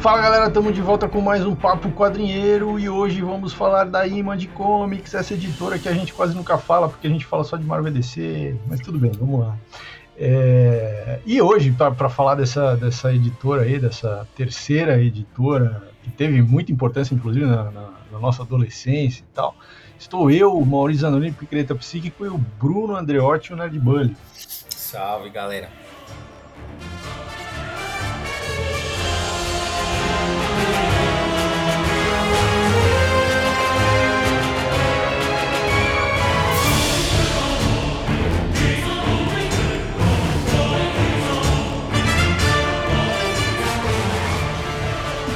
Fala galera, estamos de volta com mais um Papo Quadrinheiro e hoje vamos falar da Image Comics, essa editora que a gente quase nunca fala porque a gente fala só de Marvel DC, mas tudo bem, vamos lá. É... E hoje, para falar dessa, dessa editora aí, dessa terceira editora, que teve muita importância inclusive na, na, na nossa adolescência e tal, estou eu, o Maurício Zanolini, Picareta Psíquico, e o Bruno Andreotti, o Nerd Bully. Salve galera!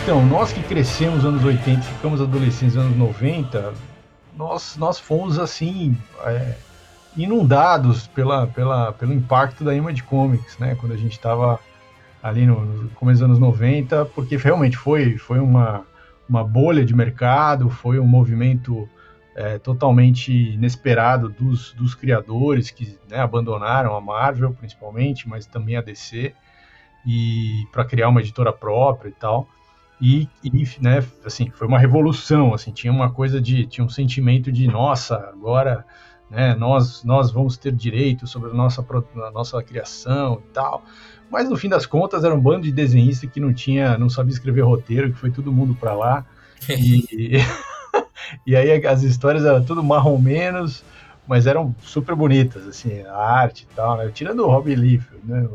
Então, nós que crescemos nos anos 80 ficamos adolescentes nos anos 90, nós, nós fomos assim é, inundados pela, pela, pelo impacto da Image Comics, né? Quando a gente estava ali no, no, começo dos anos 90, porque realmente foi, foi uma, uma bolha de mercado, foi um movimento é, totalmente inesperado dos, dos criadores que né, abandonaram a Marvel, principalmente, mas também a DC, e para criar uma editora própria e tal. E, e, né, assim, foi uma revolução, assim, tinha uma coisa de, tinha um sentimento de, nossa, agora, né, nós, nós vamos ter direito sobre a nossa, a nossa criação e tal. Mas no fim das contas era um bando de desenhistas que não tinha, não sabia escrever roteiro, que foi todo mundo para lá. e, e aí as histórias eram tudo marrom menos, mas eram super bonitas, assim, a arte e tal, né? Tirando o Robbie Liefeld, né?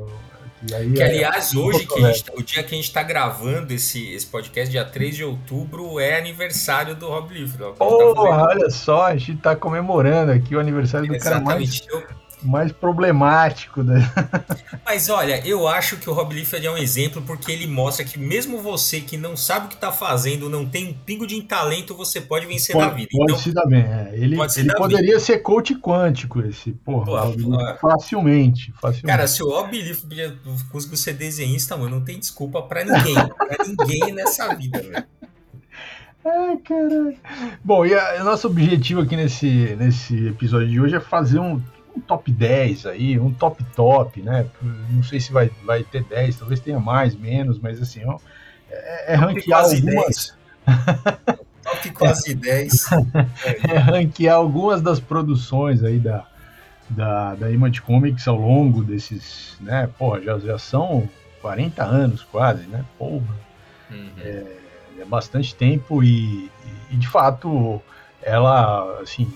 Que, aliás, é, hoje, que gente, tá, o dia que a gente está gravando esse, esse podcast, dia 3 de outubro, é aniversário do Rob Liefeld. Oh, tá olha só, a gente está comemorando aqui o aniversário do Exatamente. cara mais... Eu mais problemático. Né? Mas olha, eu acho que o Rob Liefeld é um exemplo porque ele mostra que mesmo você que não sabe o que está fazendo, não tem um pingo de talento, você pode vencer pode, na vida. Pode então, se dar bem. É. Ele, ele poderia vida. ser coach quântico, esse, porra, porra, facilmente, facilmente. Cara, se o Rob Liefeld conseguiu ser desenhista, mano, não tem desculpa para ninguém, para ninguém nessa vida, velho. Ai, caralho. Bom, e o nosso objetivo aqui nesse, nesse episódio de hoje é fazer um um top 10 aí, um top top, né? Não sei se vai, vai ter 10, talvez tenha mais, menos, mas assim, ó, é, é ranquear algumas. top quase 10. é ranquear algumas das produções aí da, da, da Image Comics ao longo desses, né? Porra, já, já são 40 anos quase, né? Porra. Uhum. É, é, bastante tempo e, e, de fato, ela, assim,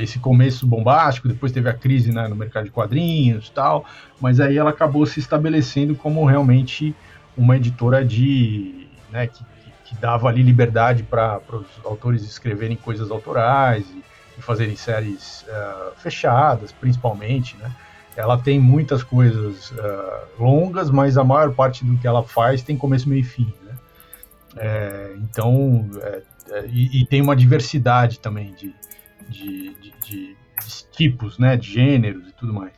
esse começo bombástico, depois teve a crise né, no mercado de quadrinhos tal, mas aí ela acabou se estabelecendo como realmente uma editora de, né, que, que dava ali liberdade para os autores escreverem coisas autorais e, e fazerem séries uh, fechadas, principalmente, né? Ela tem muitas coisas uh, longas, mas a maior parte do que ela faz tem começo, meio e fim, né? É, então, é, e, e, tem uma diversidade também de, de, de, de, tipos, né, de gêneros e tudo mais.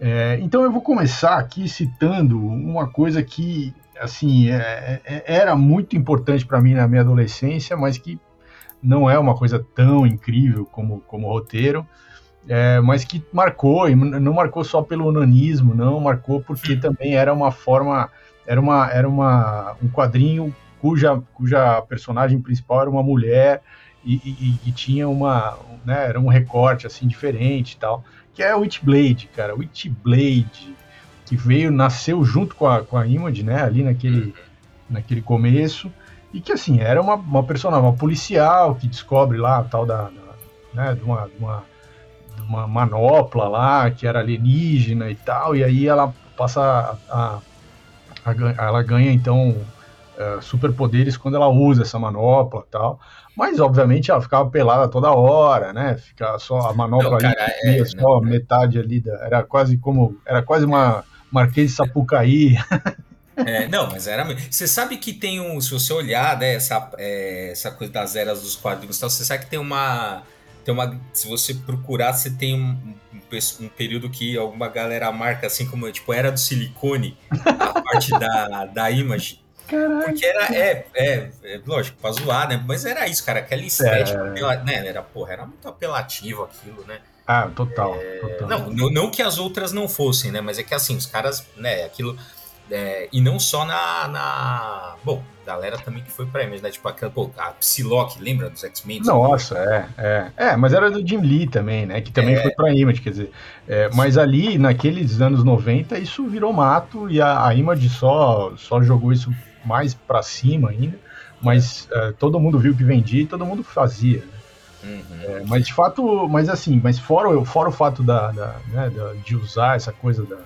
É, então eu vou começar aqui citando uma coisa que assim é, é, era muito importante para mim na minha adolescência, mas que não é uma coisa tão incrível como, como roteiro, é, mas que marcou e não marcou só pelo onanismo, não marcou porque também era uma forma, era uma, era uma um quadrinho cuja, cuja personagem principal era uma mulher e, e, e, tinha uma, né, era um recorte assim diferente e tal, que é o Witchblade, cara, o Witchblade, que veio, nasceu junto com a, com a Image, né, ali naquele, uhum. naquele começo, e que assim, era uma, uma personagem, uma policial que descobre lá a tal da, da né, de uma, de uma, de uma manopla lá, que era alienígena e tal, e aí ela passa a, a, a ela ganha então uh, superpoderes quando ela usa essa manopla tal. Mas, obviamente, ela ficava pelada toda hora, né? Ficava só a manopla não, cara, ali, é, só não, metade ali, da, era quase como, era quase uma Marquês de Sapucaí. É, não, mas era. Você sabe que tem um. Se você olhar né, essa, é, essa coisa das eras dos quadrinhos tal, você sabe que tem uma. Tem uma. Se você procurar, você tem um, um, um período que alguma galera marca assim como tipo era do silicone, a parte da, da image. Porque era, é, é, é, lógico, pra zoar, né? Mas era isso, cara, aquela estética, é. né? Era, porra, era muito apelativo aquilo, né? Ah, total, é, total. Não, não, não, que as outras não fossem, né? Mas é que assim, os caras, né, aquilo. É, e não só na, na. Bom, galera também que foi pra Image, né? Tipo aquela, pô, a Psylocke, lembra dos X-Men? Nossa, é, é. É, mas era do Jim Lee também, né? Que também é. foi pra Image, quer dizer. É, mas ali, naqueles anos 90, isso virou mato e a, a Image só, só jogou isso mais pra cima ainda. Mas é. todo mundo viu que vendia e todo mundo fazia. Né? Uhum. É, mas de fato, mas assim, mas fora, fora o fato da, da, né, da de usar essa coisa da,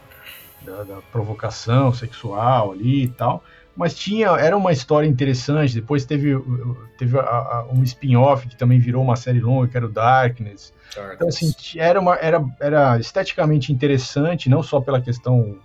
da, da, provocação sexual ali e tal, mas tinha, era uma história interessante. Depois teve, teve a, a, um spin-off que também virou uma série longa, que era o Darkness. Darkness. Então, assim, era, uma, era, era esteticamente interessante, não só pela questão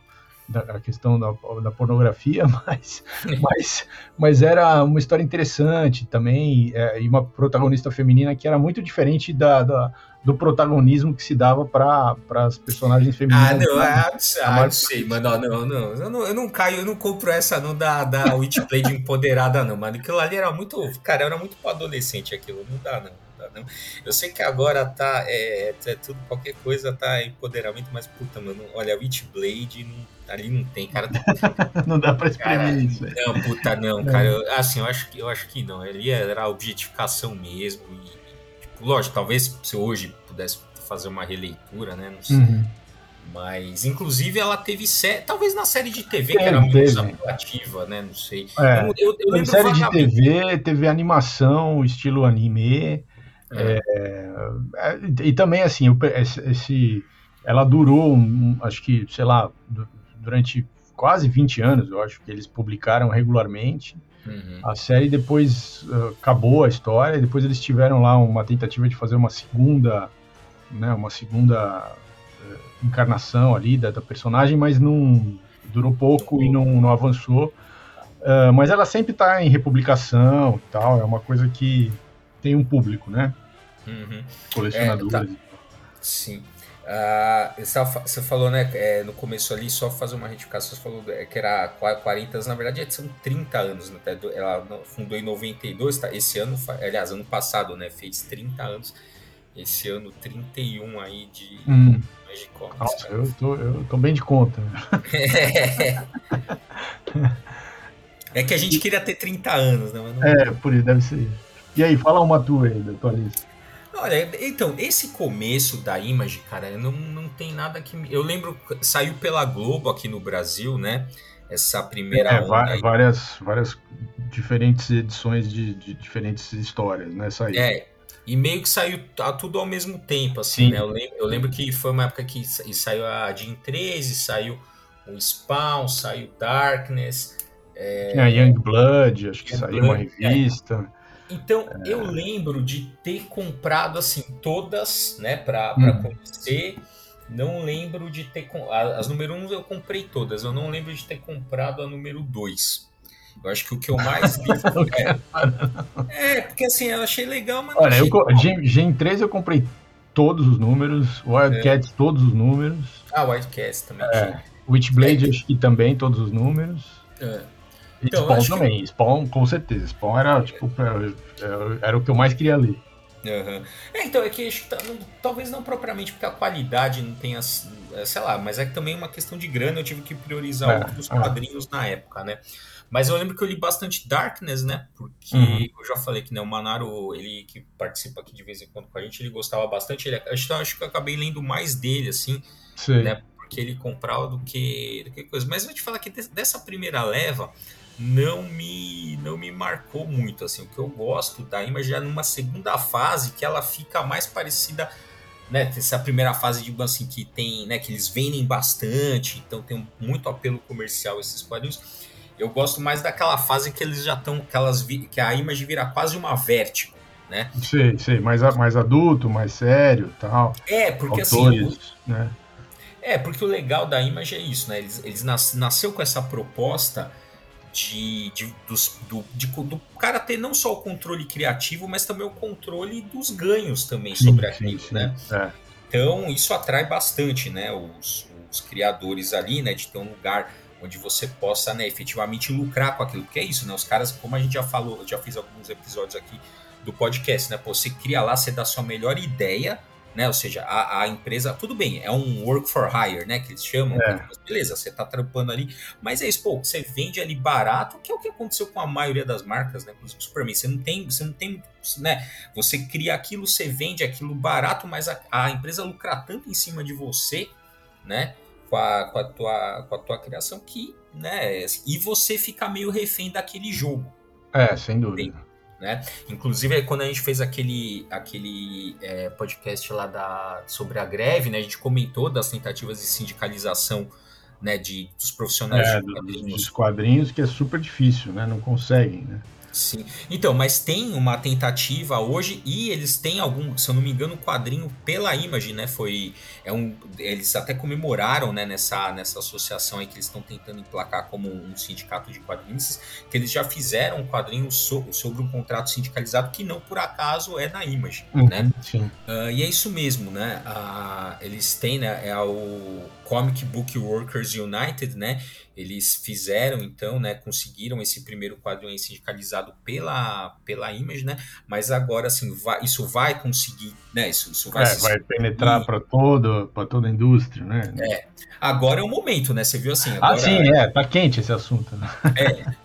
da questão da, da pornografia, mas, mas, mas era uma história interessante também, é, e uma protagonista feminina que era muito diferente da, da do protagonismo que se dava para as personagens femininas. Ah, não, ah, ah, não sei, mano, não, não, não, eu não, eu não caio, eu não compro essa não da, da Witchblade empoderada, não, mano, aquilo ali era muito, cara, era muito para adolescente aquilo, não dá, não. Não. Eu sei que agora tá. É, é, tudo, qualquer coisa tá empoderamento, mas puta, mano, olha, Witchblade não ali não tem, cara. não dá pra espremer isso. Não, puta, não, cara. Eu, assim, eu acho, que, eu acho que não. Ali era a objetificação mesmo. E, tipo, lógico, talvez se hoje pudesse fazer uma releitura, né? Não sei. Uhum. Mas, inclusive, ela teve série. Talvez na série de TV, é, que era muito atrativa, né? Não sei. É, eu, eu, eu série de TV, teve animação, estilo anime. É. É, e também, assim, esse, ela durou, um, acho que, sei lá, durante quase 20 anos, eu acho que eles publicaram regularmente. Uhum. A série depois uh, acabou a história, depois eles tiveram lá uma tentativa de fazer uma segunda, né, uma segunda uh, encarnação ali da, da, personagem, mas não durou pouco e não, não avançou. Uh, mas ela sempre está em republicação e tal, é uma coisa que tem um público, né? Uhum. Colecionadores. É, tá. Sim. Uh, você falou, né, é, no começo ali, só fazer uma retificação, você falou é, que era 40 anos, na verdade são 30 anos, né, ela fundou em 92, tá, esse ano, aliás, ano passado, né, fez 30 anos, esse ano 31 aí de hum. Magic Comics. Nossa, eu tô, eu tô bem de conta. É. é que a gente queria ter 30 anos, né? Não... É, por isso, deve ser. E aí, fala uma tua aí, da tua lista. Olha, então, esse começo da Image, cara, não, não tem nada que. Eu lembro, saiu pela Globo aqui no Brasil, né? Essa primeira. É, várias, várias diferentes edições de, de, diferentes histórias, né? Saiu. É, e meio que saiu tudo ao mesmo tempo, assim, Sim. né? Eu lembro, eu lembro que foi uma época que saiu a Jean 13, saiu o Spawn, saiu Darkness. É... Tinha Young Blood, acho que Young saiu Blood, uma revista. É. Então, é. eu lembro de ter comprado, assim, todas, né, pra, pra hum. conhecer. Não lembro de ter. As número 1 eu comprei todas. Eu não lembro de ter comprado a número 2. Eu acho que o que eu mais li é, é, porque assim, eu achei legal, mas. Olha, eu, Gen, Gen 3 eu comprei todos os números, Wildcats é. todos os números. Ah, Wildcats também. É. Witchblade é. acho que também todos os números. É. Então, Spawn também, que... Spawn com certeza. Spawn era, tipo, era o que eu mais queria ler. Uhum. É, então, é que tá, talvez não propriamente porque a qualidade não tenha, é, sei lá, mas é que também é uma questão de grana, eu tive que priorizar é, outros é. quadrinhos na época, né? Mas eu lembro que eu li bastante Darkness, né? Porque uhum. eu já falei que né, o Manaro, ele que participa aqui de vez em quando com a gente, ele gostava bastante. Ele, acho, acho que eu acabei lendo mais dele, assim, Sim. né? Porque ele comprava do que, do que coisa. Mas eu vou te falar que dessa primeira leva, não me não me marcou muito assim. O que eu gosto da Image já numa segunda fase que ela fica mais parecida né? Essa primeira fase de assim que tem né que eles vendem bastante então tem muito apelo comercial esses quadrinhos. Eu gosto mais daquela fase que eles já estão que elas que a Image vira quase uma vértigo né? Sei sei. Mais mais adulto mais sério tal. É porque assim, Autores, assim né? é porque o legal da Image é isso né? Eles, eles nas, nasceu com essa proposta de, de, dos, do, de, do cara ter não só o controle criativo, mas também o controle dos ganhos também sim, sobre aquilo, sim, sim. né? É. Então isso atrai bastante, né? Os, os criadores ali, né? De ter um lugar onde você possa, né, efetivamente lucrar com aquilo, porque é isso, né? Os caras, como a gente já falou, já fiz alguns episódios aqui do podcast, né? Pô, você cria lá, você dá sua melhor ideia, né? Ou seja, a, a, empresa, tudo bem, é um work for hire, né? Que eles chamam. É. Beleza, você tá trampando ali. Mas é isso, pô, você vende ali barato, que é o que aconteceu com a maioria das marcas, né? Inclusive o Superman. Você não tem, você não tem, né? Você cria aquilo, você vende aquilo barato, mas a, a empresa lucra tanto em cima de você, né? Com a, com a, tua, com a tua criação que, né? E você fica meio refém daquele jogo. É, sem dúvida. Né? Inclusive, quando a gente fez aquele, aquele é, podcast lá da, sobre a greve, né, a gente comentou das tentativas de sindicalização né, de, dos profissionais é, de quadrinhos. Dos quadrinhos, que é super difícil, né? Não conseguem, né? Sim. Então, mas tem uma tentativa hoje e eles têm algum, se eu não me engano, quadrinho pela Image, né? Foi é um eles até comemoraram, né, nessa nessa associação aí que eles estão tentando emplacar como um sindicato de quadrinhos, que eles já fizeram um quadrinho so, sobre um contrato sindicalizado que não por acaso é na Image, uhum, né? Sim. Uh, e é isso mesmo, né? Uh, eles têm, né, é o Comic Book Workers United, né? Eles fizeram, então, né? Conseguiram esse primeiro quadrinho sindicalizado pela, pela Image, né? Mas agora, assim, vai, isso vai conseguir, né? Isso, isso vai, é, vai penetrar para todo, para toda a indústria, né? É. Agora é o momento, né? Você viu assim. Ah, agora, ah, sim, é. Tá quente esse assunto. Né?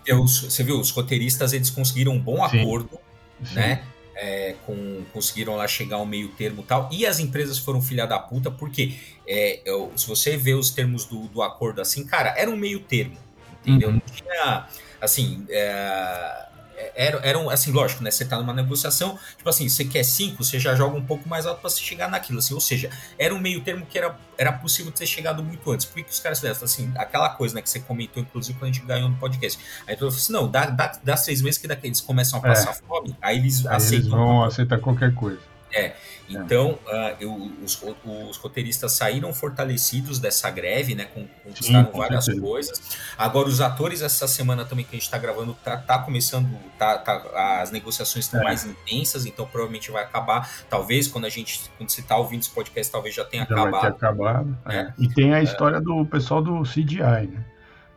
É. Os, você viu? Os roteiristas eles conseguiram um bom sim. acordo, sim. né? É, com, conseguiram lá chegar ao meio termo tal, e as empresas foram filha da puta, porque é, eu, se você vê os termos do, do acordo assim, cara, era um meio termo, entendeu? Uhum. Não tinha, assim, é, era, era um, assim, lógico, né? Você tá numa negociação, tipo assim, você quer cinco, você já joga um pouco mais alto para você chegar naquilo, assim, ou seja, era um meio termo que era, era possível ter chegado muito antes. Por que, que os caras fizeram? Assim, aquela coisa, né, que você comentou, inclusive, quando a gente ganhou no podcast. Aí tu falou assim, não, dá, dá, dá seis meses que daqui eles começam a passar é. fome, aí eles aí aceitam. Eles vão aceitar qualquer coisa. É, é. Então, uh, eu, os, os, roteiristas saíram fortalecidos dessa greve, né? Conquistaram Sim, várias certeza. coisas. Agora, os atores, essa semana também que a gente está gravando, tá, tá começando, tá, tá, as negociações estão é. mais intensas, então provavelmente vai acabar. Talvez quando a gente, quando você está ouvindo esse podcast, talvez já tenha já acabado. Vai ter acabado. É. é. E tem a história do pessoal do CGI, né?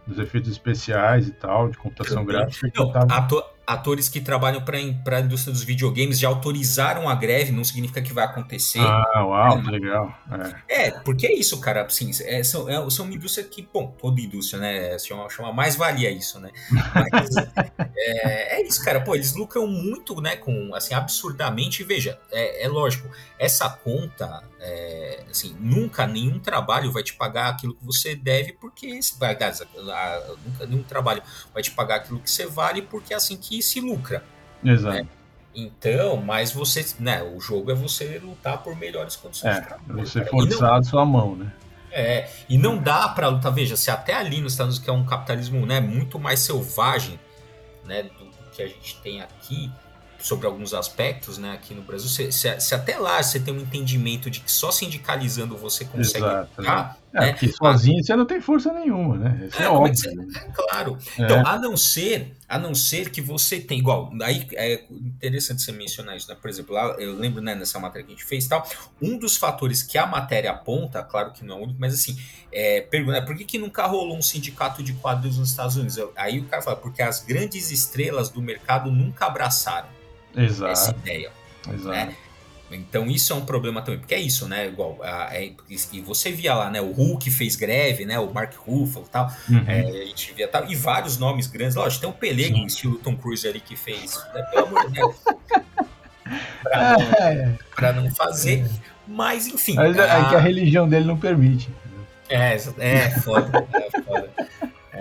Dos efeitos especiais e tal, de computação gráfica. Não, tava... ator, atores que trabalham para a indústria dos videogames já autorizaram a greve, não significa que vai acontecer. Ah, uau, é, que legal. É. é. porque é isso, cara. Assim, é, são, é, são uma indústria que, bom, toda indústria, né? Chama, chama mais valia isso, né? Mas, é, é, isso, cara. Pô, eles lucram muito, né? Com, assim, absurdamente. Veja, é, é lógico, essa conta, é, assim, nunca nenhum trabalho vai te pagar aquilo que você deve, porque, aliás, nunca nenhum trabalho vai te pagar aquilo que você vale, porque é assim que se lucra. Exato. Né? Então, mas você, né, o jogo é você lutar por melhores condições é, de trabalho. Você forçar a sua mão, né? É, e não dá para lutar, veja, se até ali nos Estados Unidos, que é um capitalismo, né, muito mais selvagem, né, do, que a gente tem aqui, sobre alguns aspectos, né, aqui no Brasil, se, se, se, até lá você tem um entendimento de que só sindicalizando você consegue Exato, né? É, né? porque sozinho você não tem força nenhuma, né? Isso é, é óbvio. Você, é claro. É. Então, a não ser, a não ser que você tem igual, aí é interessante você mencionar isso, né? Por exemplo, lá eu lembro, né, nessa matéria que a gente fez, tal, um dos fatores que a matéria aponta, claro que não é o único, mas assim, é, pergunta, por que, que nunca rolou um sindicato de quadros nos Estados Unidos? Aí o cara fala, porque as grandes estrelas do mercado nunca abraçaram. Exato. essa ideia. Exato. Né? Então isso é um problema também, porque é isso, né? Igual, é, e você via lá, né? O Hulk fez greve, né? O Mark Ruffalo e tal. Uhum. É, a gente via tal. E vários nomes grandes. Lógico, tem o Pelego, Sim. estilo Tom Cruise ali que fez. Né, pelo amor de Deus. pra, não, é. pra não fazer. Mas enfim. Mas é a... que a religião dele não permite. É, é foda. é foda.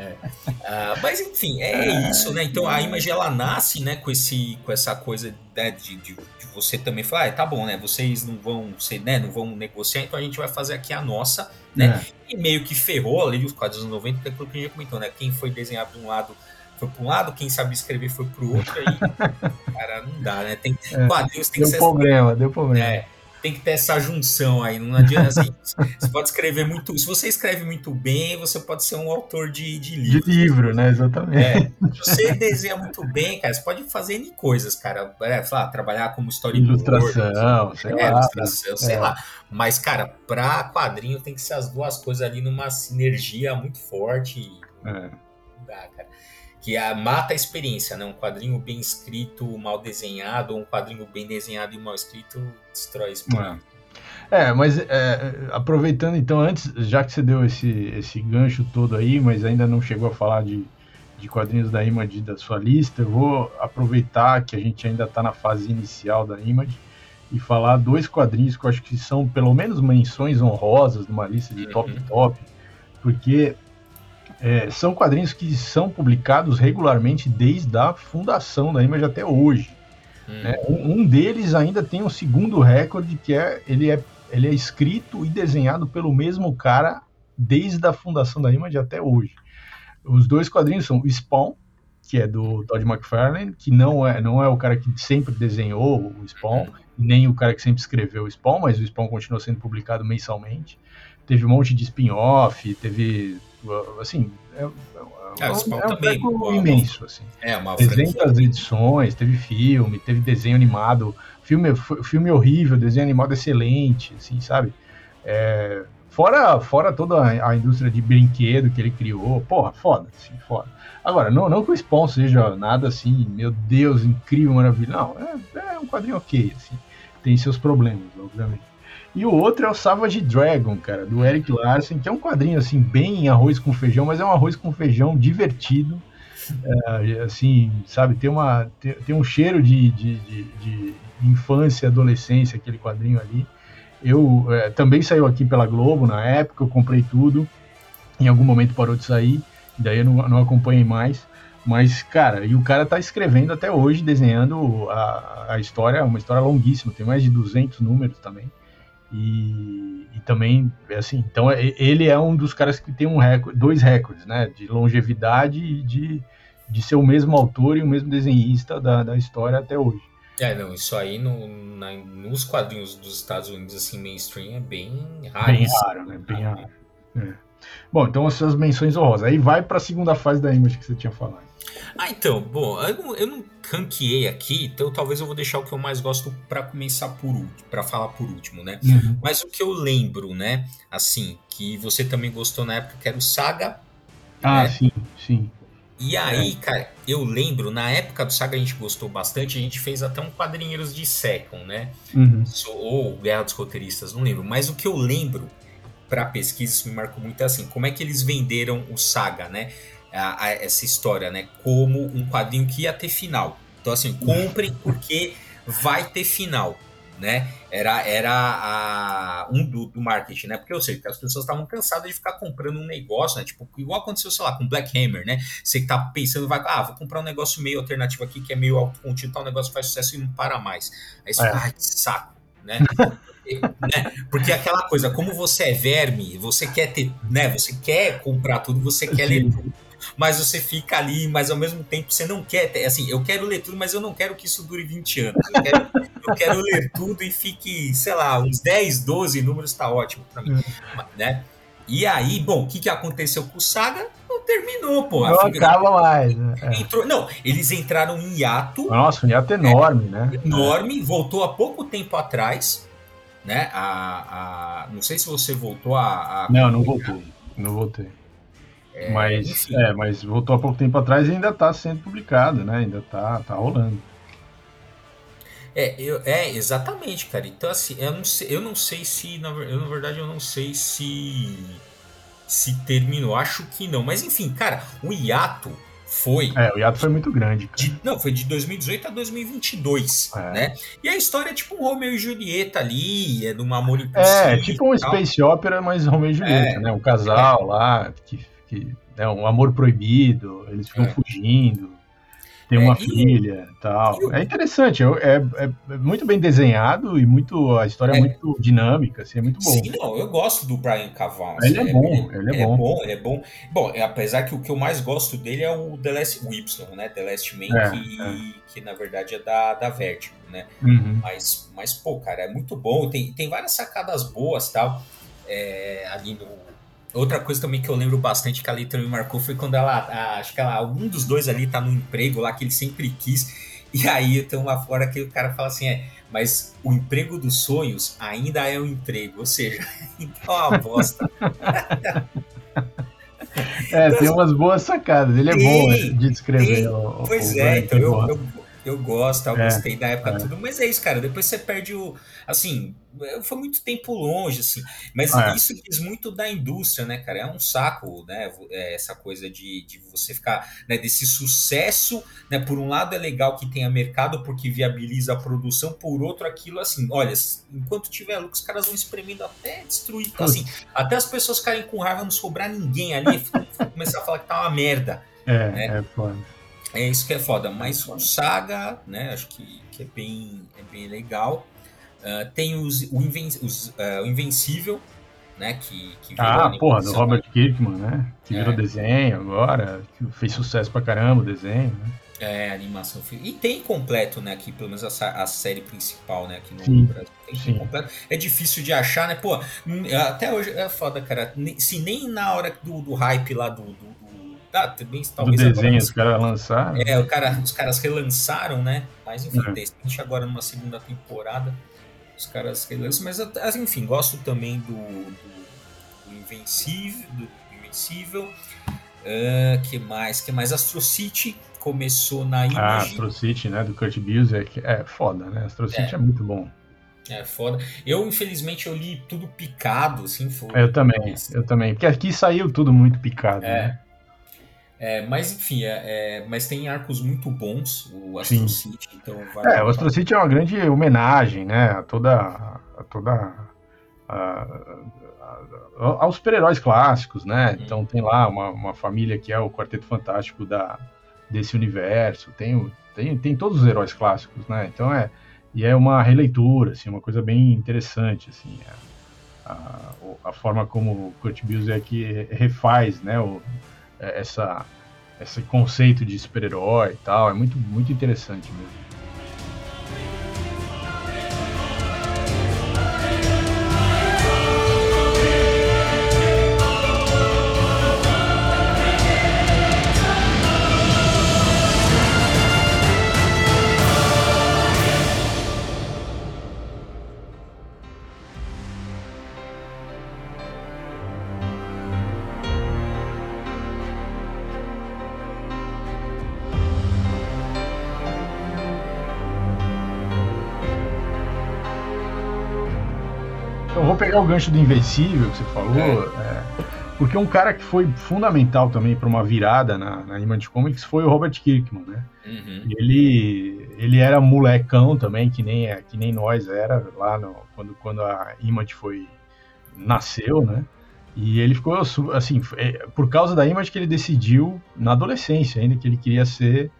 É. Uh, mas enfim, é isso, né? Então a imagem ela nasce, né, com esse, com essa coisa né, de, de, de, você também falar, ah, tá bom, né? Vocês não vão, ser, né, não vão negociar, então a gente vai fazer aqui a nossa, né? É. E meio que ferrou ali os quadros dos 90, que é que a gente comentou, né? Quem foi desenhado de um lado foi para um lado, quem sabe escrever foi para o outro, aí, cara, não dá, né? Tem é, quadrinhos, tem deu que ser. Problema, deu problema, é, tem que ter essa junção aí. Não adianta assim. você pode escrever muito. Se você escreve muito bem, você pode ser um autor de, de livro. De livro, né? Exatamente. É, se você desenha muito bem, cara, você pode fazer N coisas, cara. É, lá, trabalhar como storyboard. Ilustração, sei é, lá. Ilustração, sei é. lá. Mas, cara, pra quadrinho tem que ser as duas coisas ali numa sinergia muito forte. É. Não dá, cara que a, mata a experiência, né? Um quadrinho bem escrito, mal desenhado, ou um quadrinho bem desenhado e mal escrito destrói a experiência. É, mas é, aproveitando então, antes, já que você deu esse, esse gancho todo aí, mas ainda não chegou a falar de, de quadrinhos da Image da sua lista, eu vou aproveitar que a gente ainda está na fase inicial da Image e falar dois quadrinhos que eu acho que são pelo menos menções honrosas numa lista de top uhum. top, porque é, são quadrinhos que são publicados regularmente desde a fundação da Image até hoje. Hum. Né? Um, um, deles ainda tem um segundo recorde que é ele é ele é escrito e desenhado pelo mesmo cara desde a fundação da Image até hoje. Os dois quadrinhos são Spawn, que é do Todd McFarlane, que não é, não é o cara que sempre desenhou o Spawn, uhum. nem o cara que sempre escreveu o Spawn, mas o Spawn continua sendo publicado mensalmente. Teve um monte de spin-off, teve assim, é, é, é, um, é um pô, imenso, assim. É, uma 300 franquia. edições, teve filme, teve desenho animado, filme, filme horrível, desenho animado excelente, assim, sabe? É, fora, fora toda a, a, indústria de brinquedo que ele criou, porra, foda, assim, foda. Agora, não, não que o Spawn seja nada assim, meu Deus, incrível, maravilhoso, não, é, é um quadrinho ok, assim, tem seus problemas, obviamente. E o outro é o Savage Dragon, cara, do Eric Larsen, que é um quadrinho assim bem arroz com feijão, mas é um arroz com feijão divertido. É, assim, sabe, tem, uma, tem, tem um cheiro de, de, de, de, infância, adolescência, aquele quadrinho ali. Eu é, também saiu aqui pela Globo na época, eu comprei tudo. Em algum momento parou de sair, daí eu não, não acompanhei mais. Mas, cara, e o cara tá escrevendo até hoje, desenhando a, a história, uma história longuíssima, tem mais de 200 números também. E, e, também, assim, então é, ele é um dos caras que tem um recorde, dois recordes, né? De longevidade e de, de ser o mesmo autor e o mesmo desenhista da, da história até hoje. É, não, isso aí no, na, nos quadrinhos dos Estados Unidos, assim, mainstream é bem raro. Bem raro, né? Bem raro. É. Bom, então essas menções honrosas. Aí vai para a segunda fase da Image que você tinha falado. Ah, então, bom, eu não, eu não ranqueei aqui, então talvez eu vou deixar o que eu mais gosto para começar por último, para falar por último, né? Uhum. Mas o que eu lembro, né, assim, que você também gostou na época, que era o Saga. Ah, né? sim, sim. E aí, é. cara, eu lembro, na época do Saga a gente gostou bastante, a gente fez até um quadrinheiros de Second, né? Uhum. Ou Guerra dos Roteiristas, não lembro. Mas o que eu lembro para pesquisa, isso me marcou muito, é assim, como é que eles venderam o Saga, né? a, a, essa história, né? Como um quadrinho que ia ter final. Então, assim, comprem porque vai ter final, né? Era, era a, um do, do marketing, né? Porque eu sei que as pessoas estavam cansadas de ficar comprando um negócio, né? Tipo, igual aconteceu, sei lá, com Black Hammer, né? Você que tá pensando, vai, ah, vou comprar um negócio meio alternativo aqui, que é meio autocontido, tal, o negócio faz sucesso e não para mais. Aí você é. ai, que saco, né? né? Porque aquela coisa, como você é verme, você quer ter, né? Você quer comprar tudo, você quer ler tudo mas você fica ali, mas ao mesmo tempo você não quer, ter, assim, eu quero ler tudo, mas eu não quero que isso dure 20 anos. Eu quero, eu quero ler tudo e fique, sei lá, uns 10, 12 números tá ótimo para mim, hum. né? E aí, bom, o que, que aconteceu com o Saga? Não terminou, pô. Não acaba mais. Né? É. Entrou, não, eles entraram em hiato. Nossa, um hiato enorme, é, né? Enorme, voltou há pouco tempo atrás, né? A, a, não sei se você voltou a. a não, não voltei. Não voltei. É, mas, é, mas voltou há pouco tempo atrás e ainda está sendo publicado, né? Ainda está tá rolando. É, eu, é, exatamente, cara. Então, assim, eu não sei, eu não sei se, na, eu, na verdade, eu não sei se se terminou. Acho que não. Mas, enfim, cara, o hiato foi. É, o hiato foi muito grande. De, não, foi de 2018 a 2022, é. né? E a história é tipo um Romeo e Julieta ali, é de uma amor impossível. É, tipo um space opera, mas Romeo e Julieta, é, né? Um casal é. lá que que é um amor proibido, eles ficam é. fugindo, tem uma é, filha e tal. é interessante, é, é, é, muito bem desenhado e muito a história é, é, muito dinâmica, assim, é muito bom. Sim, não, eu gosto do Brian Cavan. Ele é, bom, ele é, bom. bom. Ele é bom, Bom, apesar que o que eu mais gosto dele é o The Last Y, né? The Last Man, que, que na verdade é da, da Vertigo, né? Uhum. Mas, mas, pô, cara, é muito bom. Tem, tem várias sacadas boas tal. ali no, Outra coisa também que eu lembro bastante que a letra me marcou foi quando ela, a, acho que ela, algum dos dois ali tá no emprego lá que ele sempre quis. E aí tem uma fora que o cara fala assim, é, mas o emprego dos sonhos ainda é um emprego, ou seja, então é uma bosta. é, tem umas boas sacadas, ele é bom de descrever. O, pois o é, então eu, eu, Eu gosto, eu é, gostei da época é. tudo, mas é isso, cara. Depois você perde o. Assim, foi muito tempo longe, assim. Mas é. isso diz muito da indústria, né, cara? É um saco, né? É, essa coisa de, de você ficar, né, desse sucesso, né? Por um lado é legal que tenha mercado porque viabiliza a produção, por outro, aquilo assim, olha, enquanto tiver lucro, os caras vão espremendo até destruir. Então, assim, até as pessoas ficarem com raiva, não sobrar ninguém ali, começar a falar que tá uma merda. É, né? é foda. É isso que é foda. Mas o Saga, né? Acho que, que é, bem, é bem legal. Uh, tem os, o, Inven os, uh, o Invencível, né? Que, que ah, porra, do Robert Kirkman, né? Que virou é. desenho agora, que fez sucesso pra caramba o desenho, né? É, animação. E tem completo, né? Aqui, pelo menos a, a série principal, né? Aqui no sim, Brasil. Tem, tem, completo. É difícil de achar, né? Pô, até hoje é foda, cara. Se nem na hora do, do hype lá do, do Tá, também, talvez do desenho, os caras lançaram. É, o cara, os caras relançaram, né? Mas enfim, é. de repente agora numa segunda temporada, os caras relançam. Mas enfim, gosto também do, do, do Invencível. Do Invencível. Uh, que mais? Que mais? Astro City começou na Image. Ah, Astro City, né? Do Kurt Busiek. É foda, né? Astro City é, é muito bom. É foda. Eu, infelizmente, eu li tudo picado, assim. Foi... Eu também, eu também. Porque aqui saiu tudo muito picado, é. né? É, mas enfim, é, é, mas tem arcos muito bons, o Astro. City, então vale É, o Astro City é uma grande homenagem, né, a toda, a toda a, a, aos super-heróis clássicos, né? Uhum. Então tem lá uma, uma família que é o Quarteto Fantástico da, desse universo, tem, tem, tem todos os heróis clássicos, né? Então é e é uma releitura, assim, uma coisa bem interessante, assim, a, a, a forma como o Kurt Busiek refaz, né, o, é, essa, esse conceito de super-herói e tal. É muito, muito interessante mesmo. Gancho do Invencível que você falou, é. É, porque um cara que foi fundamental também para uma virada na, na Image Comics foi o Robert Kirkman, né? Uhum. Ele, ele era molecão também, que nem, que nem nós era lá no, quando, quando a Image foi nasceu, né? E ele ficou assim, é, por causa da Image que ele decidiu na adolescência ainda que ele queria ser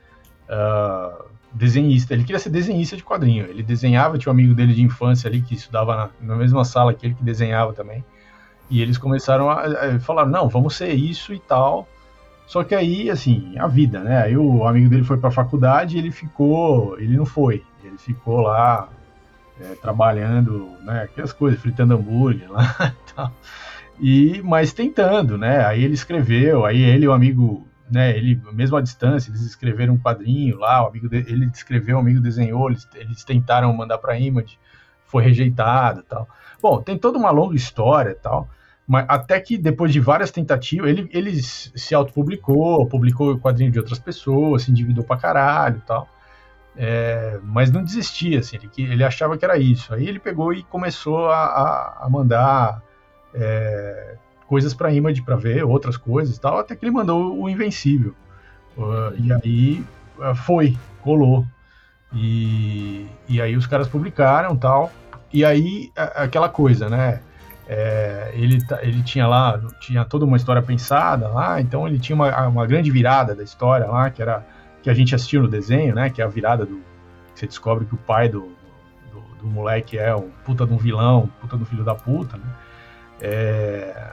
uh, desenhista. Ele queria ser desenhista de quadrinho. Ele desenhava, tinha um amigo dele de infância ali que estudava na, na mesma sala que ele que desenhava também. E eles começaram a, a falar, não, vamos ser isso e tal. Só que aí, assim, a vida, né? Aí o amigo dele foi para a faculdade e ele ficou, ele não foi. Ele ficou lá é, trabalhando, né? Aquelas coisas, fritando hambúrguer lá e tal. E, mas tentando, né? Aí ele escreveu, aí ele e o amigo né, ele, mesmo à distância, eles escreveram um quadrinho lá, o amigo de, ele escreveu, o amigo desenhou, eles, eles tentaram mandar para Image, foi rejeitado tal. Bom, tem toda uma longa história tal, mas até que depois de várias tentativas, ele, ele se autopublicou, publicou o quadrinho de outras pessoas, se endividou pra caralho tal, é, mas não desistia, assim, ele, ele achava que era isso. Aí ele pegou e começou a, a, a mandar... É, coisas para Image para ver, outras coisas e tal, até que ele mandou o Invencível. Uh, e aí uh, foi, colou. E, e aí os caras publicaram tal. E aí aquela coisa, né? É, ele, ele tinha lá, tinha toda uma história pensada lá, então ele tinha uma, uma grande virada da história lá, que era que a gente assistiu no desenho, né? Que é a virada do. você descobre que o pai do, do, do moleque é um puta de um vilão, puta de um filho da puta, né? É,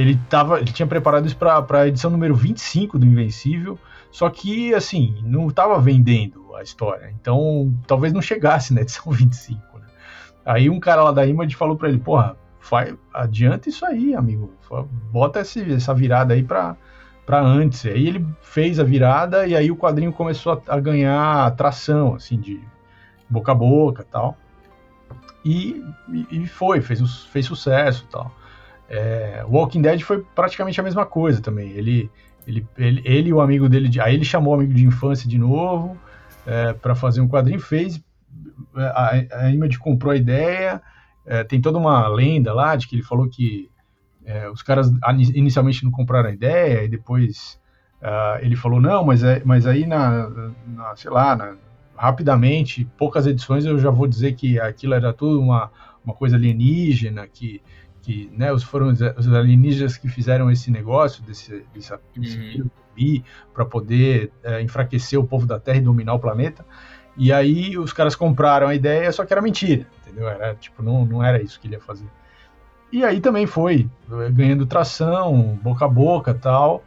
ele, tava, ele tinha preparado isso para a edição número 25 do Invencível, só que, assim, não estava vendendo a história. Então, talvez não chegasse na edição 25. Né? Aí um cara lá da Image falou para ele, porra, faz, adianta isso aí, amigo. Bota esse, essa virada aí para para antes. Aí ele fez a virada e aí o quadrinho começou a, a ganhar tração, assim, de boca a boca tal. E, e, foi, fez, fez sucesso tal. É, Walking Dead foi praticamente a mesma coisa também. Ele, ele, ele, ele e o amigo dele, aí ele chamou o amigo de infância de novo, é, para fazer um quadrinho, fez. É, a, a Image comprou a ideia, é, tem toda uma lenda lá de que ele falou que é, os caras inicialmente não compraram a ideia e depois uh, ele falou não, mas, é, mas aí na, na sei lá, na, rapidamente, poucas edições eu já vou dizer que aquilo era tudo uma, uma coisa alienígena, que, que né, os, foram os alienígenas que fizeram esse negócio, desse, desse, uhum. para poder é, enfraquecer o povo da Terra e dominar o planeta. E aí os caras compraram a ideia, só que era mentira, entendeu? Era tipo, não, não era isso que ele ia fazer. E aí também foi eh, ganhando tração, boca a boca tal.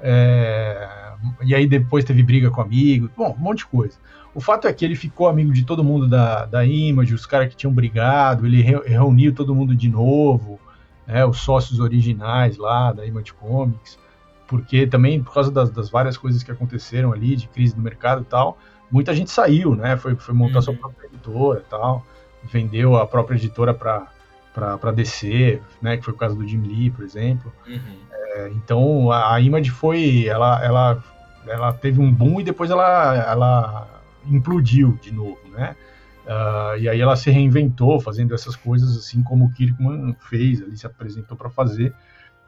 É, e aí depois teve briga com amigo, bom, um monte de coisa. O fato é que ele ficou amigo de todo mundo da, da Image, os caras que tinham brigado, ele re, reuniu todo mundo de novo, né, os sócios originais lá da Image Comics, porque também por causa das, das, várias coisas que aconteceram ali, de crise do mercado e tal, muita gente saiu, né, foi, foi montar uhum. sua própria editora e tal, vendeu a própria editora para para DC, né, que foi o caso do Jim Lee, por exemplo. Uhum. É, então a, a, Image foi, ela, ela, ela teve um boom e depois ela, ela implodiu de novo, né? Uh, e aí ela se reinventou fazendo essas coisas assim como o Kirkman fez, ali se apresentou para fazer,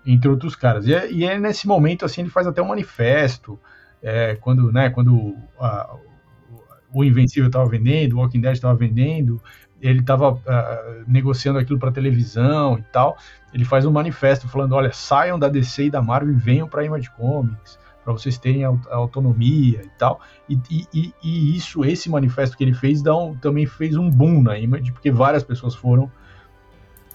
entre outros caras. E é, e é, nesse momento assim ele faz até um manifesto, é, quando, né, quando a, o Invencível estava vendendo, o Walking Dead estava vendendo, ele estava uh, ah, negociando aquilo para televisão e tal. Ele faz um manifesto falando: olha, saiam da DC e da Marvel e venham para a Image Comics para vocês terem autonomia e tal. E, e, e, isso, esse manifesto que ele fez, um, também fez um boom na Image, porque várias pessoas foram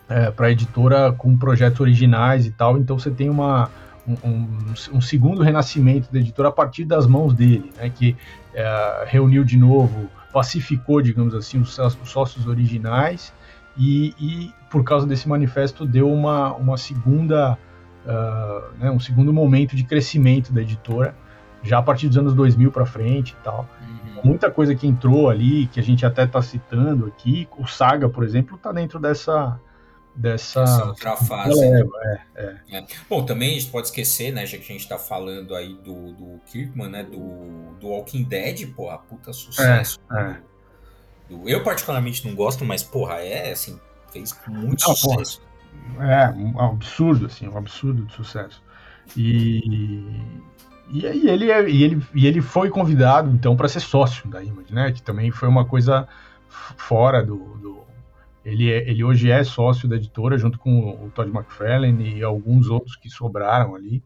é, para a editora com projetos originais e tal. Então você tem uma, um, um, segundo renascimento da editora a partir das mãos dele, né, que é, reuniu de novo pacificou, digamos assim, os, os sócios originais e, e, por causa desse manifesto deu uma, uma segunda, uh, né, um segundo momento de crescimento da editora, já a partir dos anos 2000 para frente e tal. Uhum. Muita coisa que entrou ali, que a gente até está citando aqui, o Saga, por exemplo, está dentro dessa, dessa Essa outra fase. É, é. É. Bom, também a gente pode esquecer, né, já que a gente está falando aí do, do Kirkman, né, do, do Walking Dead, porra, puta sucesso. É, é. Do, eu particularmente não gosto, mas, porra, é, assim, fez muito não, sucesso. Porra, é, um absurdo, assim, um absurdo de sucesso. E, e, e, ele, é, e, ele, e ele foi convidado, então, para ser sócio da Image, né, que também foi uma coisa fora do, do ele, é, ele hoje é sócio da editora, junto com o Todd McFarlane e alguns outros que sobraram ali,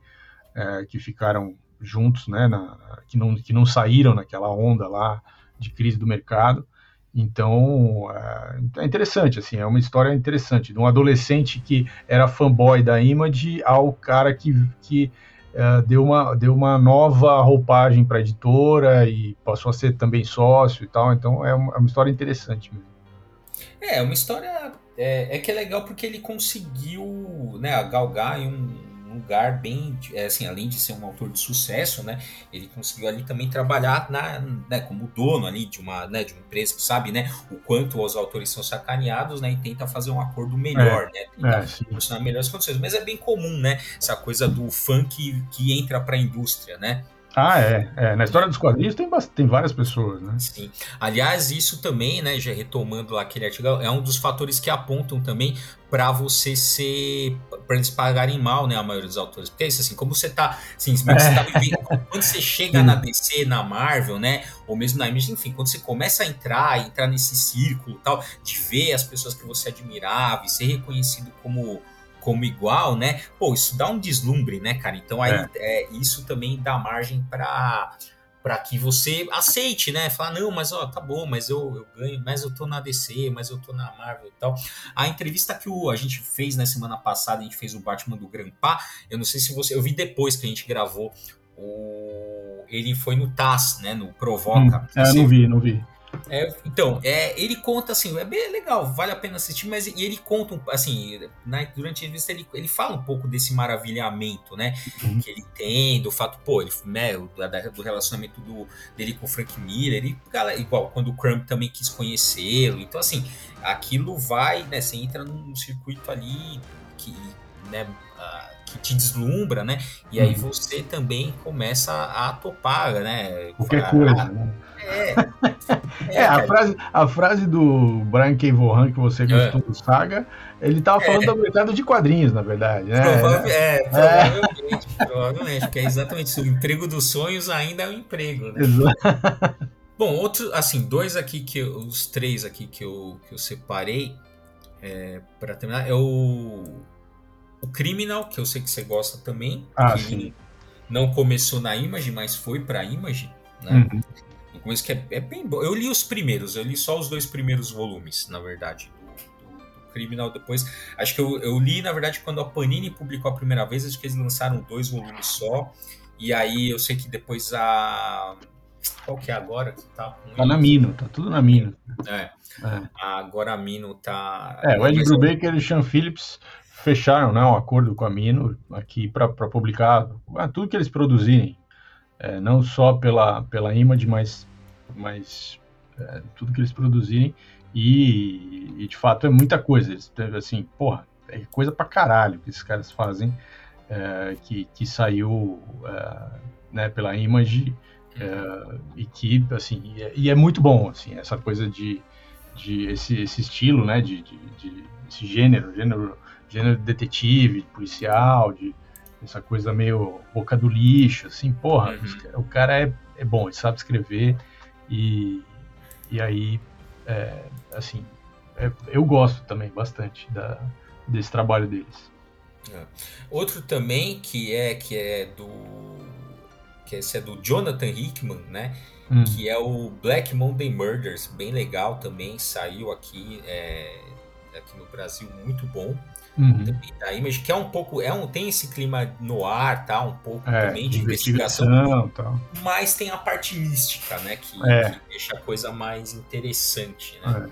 é, que ficaram juntos, né, na, que, não, que não saíram naquela onda lá de crise do mercado. Então, é, é interessante, assim, é uma história interessante, de um adolescente que era fanboy da Image ao cara que, que é, deu, uma, deu uma nova roupagem para a editora e passou a ser também sócio e tal, então é uma, é uma história interessante mesmo. É, uma história. É, é, que é legal porque ele conseguiu né, galgar em um lugar bem. É, assim, além de ser um autor de sucesso, né? Ele conseguiu ali também trabalhar na, né, como dono ali de uma, né, de uma empresa que sabe né, o quanto os autores são sacaneados né, e tenta fazer um acordo melhor, é, né? Tenta é, funcionar melhores condições. Mas é bem comum, né? Essa coisa do funk que, que entra para a indústria, né? Ah, é, é. Na história dos quadrinhos tem, tem várias pessoas, né? Sim. Aliás, isso também, né, já retomando lá aquele artigo, é um dos fatores que apontam também para você ser. Para eles pagarem mal, né, a maioria dos autores. Porque é isso, assim, como você tá. Assim, é. você tá vivendo, quando você chega na DC, na Marvel, né, ou mesmo na Image, enfim, quando você começa a entrar, entrar nesse círculo tal, de ver as pessoas que você admirava e ser reconhecido como como igual, né? Pô, isso dá um deslumbre, né, cara? Então aí é. É, isso também dá margem para para que você aceite, né? Falar, não, mas ó, tá bom, mas eu, eu ganho, mas eu tô na DC, mas eu tô na Marvel e tal. A entrevista que o, a gente fez na semana passada, a gente fez o Batman do Grampa, eu não sei se você. Eu vi depois que a gente gravou o. Ele foi no TAS, né? No Provoca. Hum, é, não vi, não vi. É, então, é, ele conta assim, é bem legal, vale a pena assistir, mas e ele conta, assim, durante a entrevista ele, ele fala um pouco desse maravilhamento, né, uhum. que ele tem, do fato, pô, ele, né, do, relacionamento do, dele com o Frank Miller, ele, igual quando o Crump também quis conhecê-lo, então assim, aquilo vai, né, você entra num circuito ali que, né, que te deslumbra, né? E aí uhum. você também começa a topar, né? Qualquer coisa, né? É, é, é a, frase, a frase do Brian K. Vaughan que você gostou é. do Saga, ele tava falando é. da mercado de quadrinhos, na verdade, né? Prova é, provavelmente, provavelmente, porque é exatamente isso. O emprego dos sonhos ainda é um emprego, né? Exato. Bom, outro, assim, dois aqui que eu, os três aqui que eu, que eu separei é, para terminar é o o Criminal, que eu sei que você gosta também. Ah, sim. Não começou na Image, mas foi pra Image, né? Uhum. Começo que é, é, bem bom. Eu li os primeiros, eu li só os dois primeiros volumes, na verdade. Do, do, do Criminal depois. Acho que eu, eu, li, na verdade, quando a Panini publicou a primeira vez, acho que eles lançaram dois volumes só. E aí eu sei que depois a. Qual que é agora que tá? Tá na Mino, tá tudo na Mino. É. é. Agora a Mino tá. É, o Ed Brubaker e o Sean Phillips fecharam né, um acordo com a Mino aqui para publicar tudo que eles produzirem, é, não só pela, pela Image, mas, mas é, tudo que eles produzirem. E, e, de fato é muita coisa. Eles, assim, porra, é coisa pra caralho que esses caras fazem, é, que, que saiu é, né, pela Image. É, e que assim e é, e é, muito bom assim essa coisa de, de esse, esse estilo né de, de, de esse gênero gênero gênero de detetive, de policial, de essa coisa meio boca do lixo, assim, porra, uhum. o cara é, é bom, ele sabe escrever e, e aí, é, assim, é, eu gosto também bastante da, desse trabalho deles. É. Outro também que é que é do que esse é do Jonathan Hickman, né? Hum. Que é o Black Monday Murders, bem legal também, saiu aqui é, aqui no Brasil, muito bom uhum. da Image, que é um pouco, é um, tem esse clima no ar, tá? Um pouco é, também de investigação, investigação mas tem a parte mística, né? Que, é. que deixa a coisa mais interessante, né?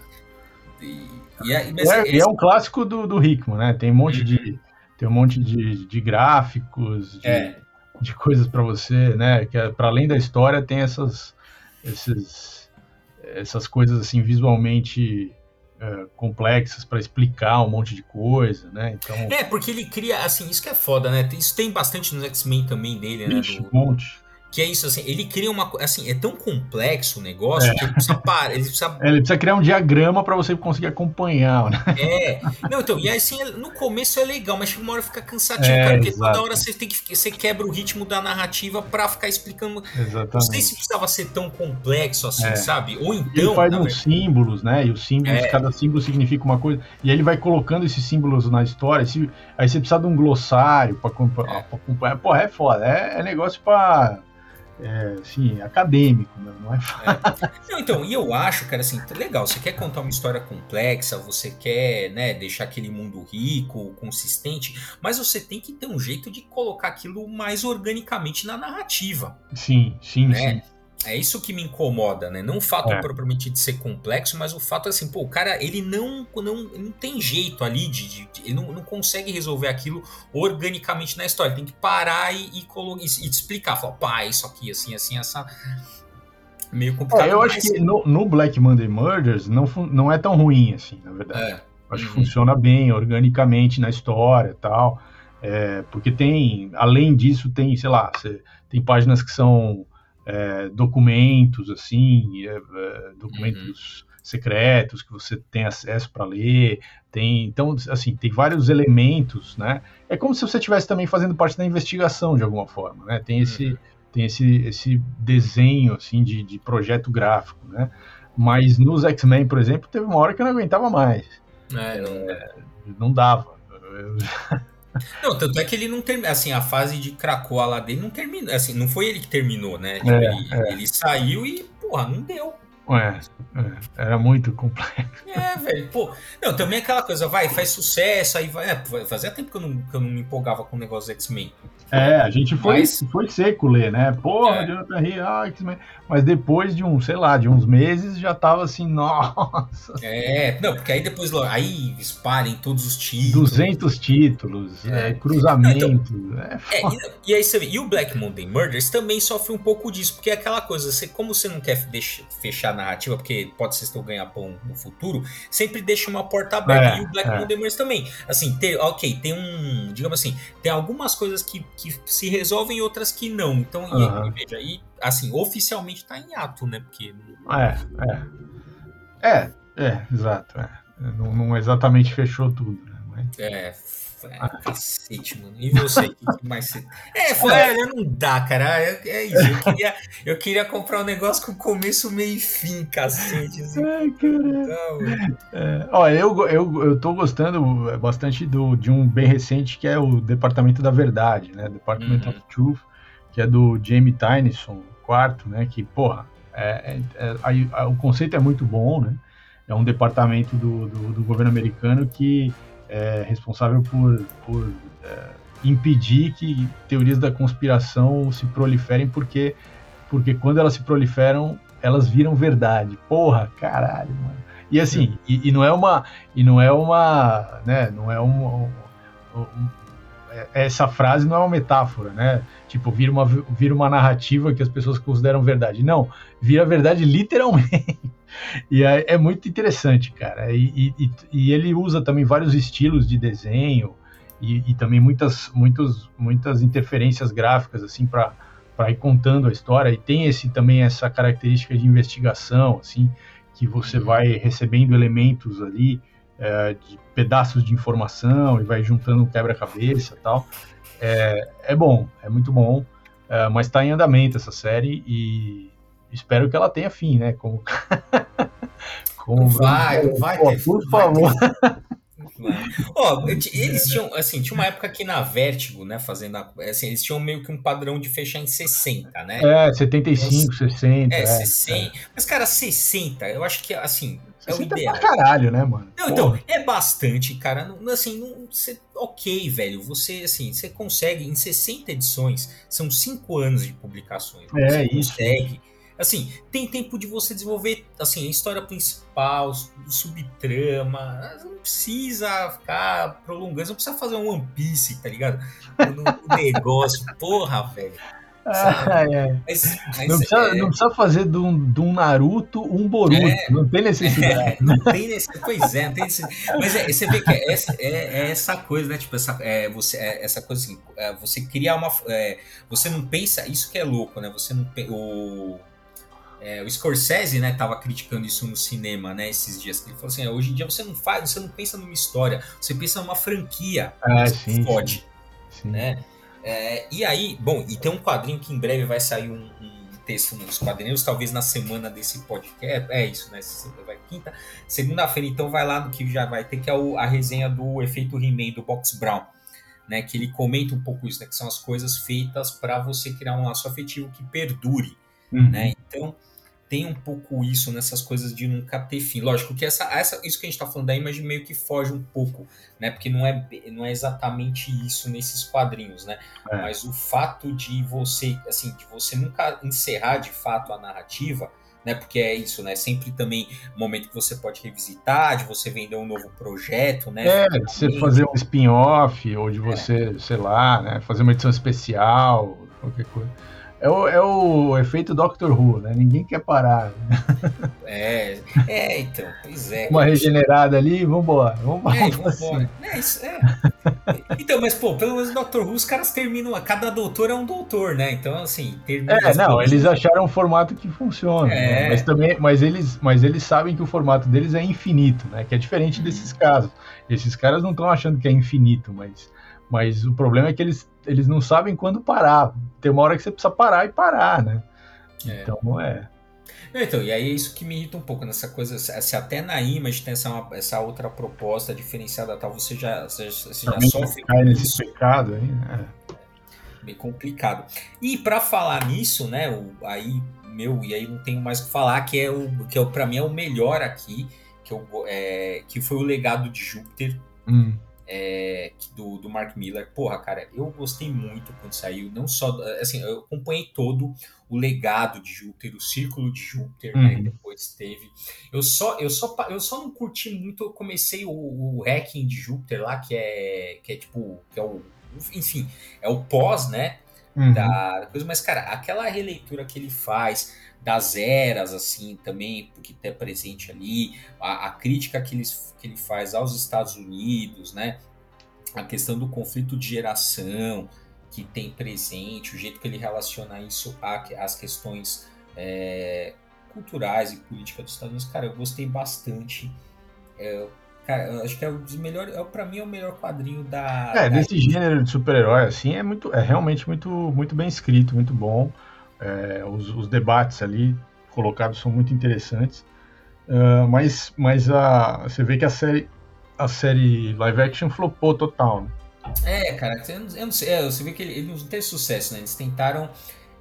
É. E, e, é, mas é, esse... é um clássico do, do Hickman, né? Tem um monte uhum. de tem um monte de, de gráficos, de, é. de coisas para você, né? Que é, para além da história tem essas esses, essas coisas assim visualmente é, complexas para explicar um monte de coisa, né? Então é porque ele cria assim isso que é foda, né? Isso tem bastante nos X-Men também dele, né? Ixi, Do, um monte. Que é isso, assim, ele cria uma. Assim, é tão complexo o negócio é. que ele precisa parar. Ele precisa... É, ele precisa criar um diagrama para você conseguir acompanhar, né? É. Não, então, e assim, no começo é legal, mas uma hora fica cansativo, é, cara, porque exato. toda hora você tem que. Você quebra o ritmo da narrativa para ficar explicando. Exatamente. Não sei se precisava ser tão complexo assim, é. sabe? Ou então. Ele faz uns símbolos, né? E os símbolos, é. cada símbolo significa uma coisa. E aí ele vai colocando esses símbolos na história. Aí você precisa de um glossário para acompanhar. Porra, é foda. É, é negócio para é, assim, acadêmico, né? não é fácil. É. Não, então, e eu acho, cara, assim, legal, você quer contar uma história complexa, você quer, né, deixar aquele mundo rico, consistente, mas você tem que ter um jeito de colocar aquilo mais organicamente na narrativa. Sim, sim, né? sim. É isso que me incomoda, né? Não o fato é. propriamente de ser complexo, mas o fato assim, pô, o cara, ele não, não, não tem jeito ali de. de, ele não, não, consegue resolver aquilo organicamente na história. Ele tem que parar e, e, e, e te explicar. Falar, pá, isso aqui, assim, assim, essa. Meio complicado. É, eu mas... acho que no, no, Black Monday Murders não, não é tão ruim, assim, na verdade. É. Acho uhum. que funciona bem, organicamente na história e tal. É, porque tem, além disso, tem, sei lá, tem páginas que são é, documentos, assim, é, é, documentos uhum. secretos que você tem acesso para ler. Tem, então, assim, tem vários elementos, né? É como se você estivesse também fazendo parte da investigação de alguma forma, né? Tem esse, uhum. tem esse, esse desenho, assim, de, de projeto gráfico, né? Mas nos X-Men, por exemplo, teve uma hora que eu não aguentava mais. É, não, é, não dava. Não, tanto é que ele não terminou. Assim, a fase de Krakoa lá dele não terminou. Assim, não foi ele que terminou, né? Tipo, é, ele, é. ele, saiu e, porra, não deu. É, é, era muito complexo. É, velho, pô. Não, também aquela coisa, vai, faz sucesso, aí vai. É, fazia tempo que eu, não, que eu não me empolgava com o negócio do X-Men. É, a gente foi, mas... foi seco ler, né? Porra, é. Jonathan Hill, ah, mas depois de um, sei lá, de uns meses já tava assim, nossa. É, não, porque aí depois aí espalhem todos os títulos. 200 títulos, é. É, cruzamento. Então, é, e, e, aí você vê, e o Black Monday Murders também sofre um pouco disso, porque é aquela coisa, você, como você não quer deixar, fechar narrativa, porque pode ser seu ganha-pão no futuro, sempre deixa uma porta aberta. É, e o Black Monday Murders também. Assim, ter, ok, tem um, digamos assim, tem algumas coisas que, que se resolvem e outras que não. Então, uhum. e, veja, e assim, oficialmente está em ato, né? Porque. É, é. É, é, exato. É. Não, não exatamente fechou tudo, né? Mas... É, é, ah. cacete, mano. E você, que, mais você... É, foi, olha, não dá, cara. É, é, isso. Eu queria, eu queria comprar um negócio com começo, meio e fim, cacete. Assim. Ai, caralho. É, ó, eu, eu, eu tô gostando bastante do, de um bem recente que é o Departamento da Verdade, né? Department uhum. of Truth, que é do Jamie Tyneson, quarto, né? Que, porra, é, é, é, o conceito é muito bom, né? É um departamento do, do, do governo americano que é responsável por, por é, impedir que teorias da conspiração se proliferem, porque, porque quando elas se proliferam, elas viram verdade. Porra, caralho, mano. E assim, e, e não é uma, e não é uma, né, não é uma, um, um, é, essa frase não é uma metáfora, né? Tipo, vira uma, vira uma narrativa que as pessoas consideram verdade. Não, vira verdade literalmente. E é, é, muito interessante, cara. E, e, e, ele usa também vários estilos de desenho e, e também muitas, muitas, muitas interferências gráficas, assim, para ir contando a história. E tem esse também essa característica de investigação, assim, que você vai recebendo elementos ali, é, de pedaços de informação e vai juntando um quebra-cabeça tal. É, é bom, é muito bom, é, mas está em andamento essa série e espero que ela tenha fim, né? Como, Como vai, vai ter, por favor. oh, eles tinham, assim, tinha uma época que na Vertigo, né, fazendo, a, assim, eles tinham meio que um padrão de fechar em 60, né? É, 75, 60. É, é 60. É. Mas, cara, 60, eu acho que, assim, é o ideal. É pra caralho, né, mano? Não, então, é bastante, cara. Não, assim, não, você, ok, velho. Você, assim, você consegue, em 60 edições, são 5 anos de publicações. É, você isso. consegue Assim, tem tempo de você desenvolver assim, a história principal, subtrama. Não precisa ficar prolongando, não precisa fazer um One Piece, tá ligado? No negócio, porra, velho. Ah, é. mas, mas não, precisa, é... não, precisa, fazer de um, de um Naruto um Boruto. É, não tem necessidade. não tem necessidade. Pois é, não tem necessidade. Mas é, você vê que é essa, é, é, essa coisa, né? Tipo, essa, é, você, essa coisa assim, você criar uma. você não pensa. Isso que é louco, né? Você não. O, é, o Scorsese, né, tava criticando isso no cinema, né, esses dias. Ele falou assim: hoje em dia você não faz, você não pensa numa história, você pensa numa franquia. Ah, sim, pode, sim. né? É, e aí, bom, e tem um quadrinho que em breve vai sair um, um texto nos quadrinhos, talvez na semana desse podcast. É, é isso, né? Vai quinta, segunda-feira, então vai lá no que já vai ter que é o, a resenha do efeito He-Man do Box Brown. Né, que ele comenta um pouco isso, né, que são as coisas feitas para você criar um laço afetivo que perdure. Uhum. Né? Então, tem um pouco isso nessas coisas de nunca ter fim. Lógico que essa, essa, isso que a gente está falando da imagem meio que foge um pouco, né? Porque não é, não é exatamente isso nesses quadrinhos, né? É. Mas o fato de você, assim, de você nunca encerrar de fato a narrativa, né? Porque é isso, né? Sempre também momento que você pode revisitar, de você vender um novo projeto, né? É, de você fazer um spin-off, ou de é. você, é. sei lá, né? Fazer uma edição especial, qualquer coisa. É o, é o efeito Doctor Who, né? Ninguém quer parar. Né? É, é, então, pois é. Uma regenerada ali, vambora. Vambora. É, vambora. É, isso, é. Então, mas, pô, pelo menos Doctor Who, os caras terminam. Cada doutor é um doutor, né? Então, assim, termina. É, não, eles acharam um formato que funciona. É. Né? Mas também, mas eles, mas eles sabem que o formato deles é infinito, né? Que é diferente uhum. desses casos. Esses caras não estão achando que é infinito, mas mas o problema é que eles, eles não sabem quando parar. Tem uma hora que você precisa parar e parar, né? É. Então, não é. Então, e aí é isso que me irrita um pouco nessa coisa. Se até na Image tem essa, essa outra proposta diferenciada tal, você já, você, você já sofre. Cai nesse pecado aí, né? É. Bem complicado. E para falar nisso, né? O, aí, meu, e aí não tenho mais o que falar, que é o que é, para mim é o melhor aqui, que, eu, é, que foi o legado de Júpiter. Hum é, do, do Mark Miller. Porra, cara, eu gostei muito quando saiu. Não só. Assim, eu acompanhei todo o legado de Júpiter, o círculo de Júpiter, né, uhum. né? Que depois teve. Eu só, eu só, eu só não curti muito. Eu comecei o, o hacking de Júpiter lá, que é, que é tipo. Que é o, enfim, é o pós, né? Uhum. Da coisa, mas, cara, aquela releitura que ele faz das eras, assim, também, porque é presente ali, a, a crítica que ele, que ele faz aos Estados Unidos, né? A questão do conflito de geração que tem presente, o jeito que ele relaciona isso às questões é, culturais e políticas dos Estados Unidos, cara, eu gostei bastante. É, cara, eu acho que é um dos melhores, é, para mim é o melhor quadrinho da. É, da... desse gênero de super-herói, assim, é, muito, é realmente muito, muito bem escrito, muito bom. É, os, os, debates ali colocados são muito interessantes. Uh, mas mas a, você vê que a série, a série live action flopou total. Né? É, cara, eu não, sei, é, você vê que ele, ele não teve sucesso, né? Eles tentaram